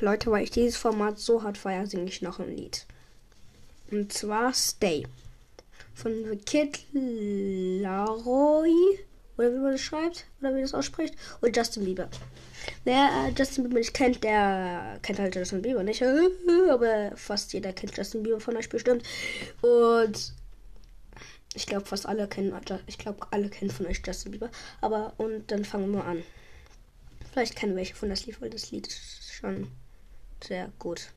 Leute, weil ich dieses Format so hart feiere, singe ich noch ein Lied. Und zwar Stay. Von The Kid Laroi. Oder wie man das schreibt. Oder wie das ausspricht. Und Justin Bieber. Wer äh, Justin Bieber nicht kennt, der kennt halt Justin Bieber nicht. Aber fast jeder kennt Justin Bieber von euch bestimmt. Und ich glaube, fast alle kennen, ich glaube, alle kennen von euch Justin Bieber. Aber, und dann fangen wir an. Vielleicht kennen welche von das Lied, weil das Lied ist schon sehr gut.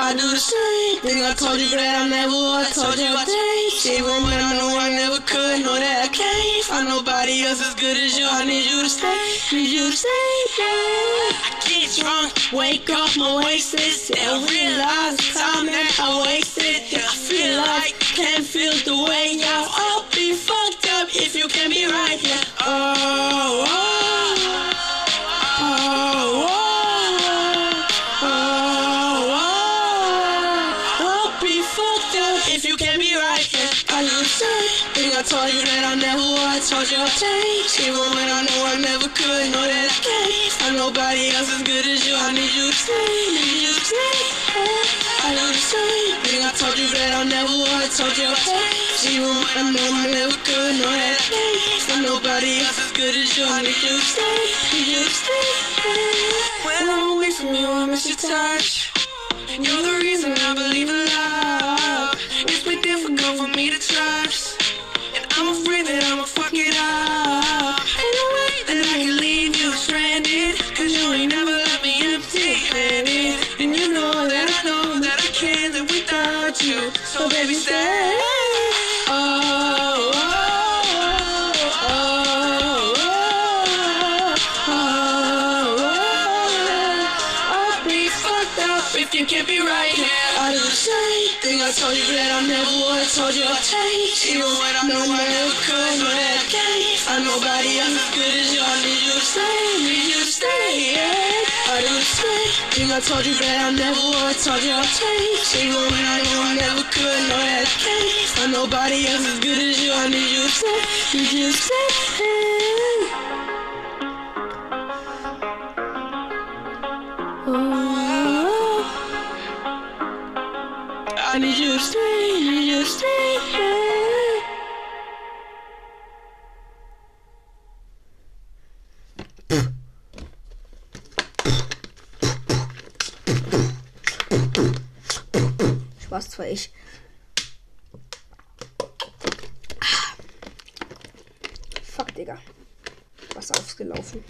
I do the same thing. I told you that I never would. I told you I changed. Even when I know I never could. Know that I can't find nobody else as good as you. I need you to stay. Need you to stay. Yeah. I get drunk, wake up, my wasted. Still realize the time that I wasted. I feel like can't feel the way y'all all be fucked up if you can be right. Yeah. Oh. oh. I told you that I never would. Told you I'd change. Even when I know I never could. Know that I can't. I'm nobody else as good as you. I need you to stay. Need you to stay. I know the same thing. I told you that I never would. Told you I'd change. Even when I know I never could. Know that I can't. I'm nobody else as good as you. I need you to stay. Need you to stay. When I'm away from you, I miss your touch. You're the So baby, stay. Oh, oh, oh, oh, oh, oh. Told you that I never would. Told you I'd change. Even when I know I never could. Know that I can't. Find nobody else as good as you. I need you to stay. Same. I told you that I never would. Told you I'd change. Even when I know I never could. Know that can't. Nobody else as good as you. I need you to. Need you to stay. Oh. I need you to stay, you stay. Spaß zwar ich. Fuck, Digga. Wasser aufgelaufen.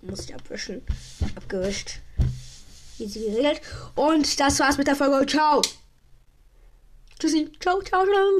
Muss ich abwischen. Abgewischt. Easy geregelt. Und das war's mit der Folge. Ciao. Tschüssi. Ciao, ciao, ciao.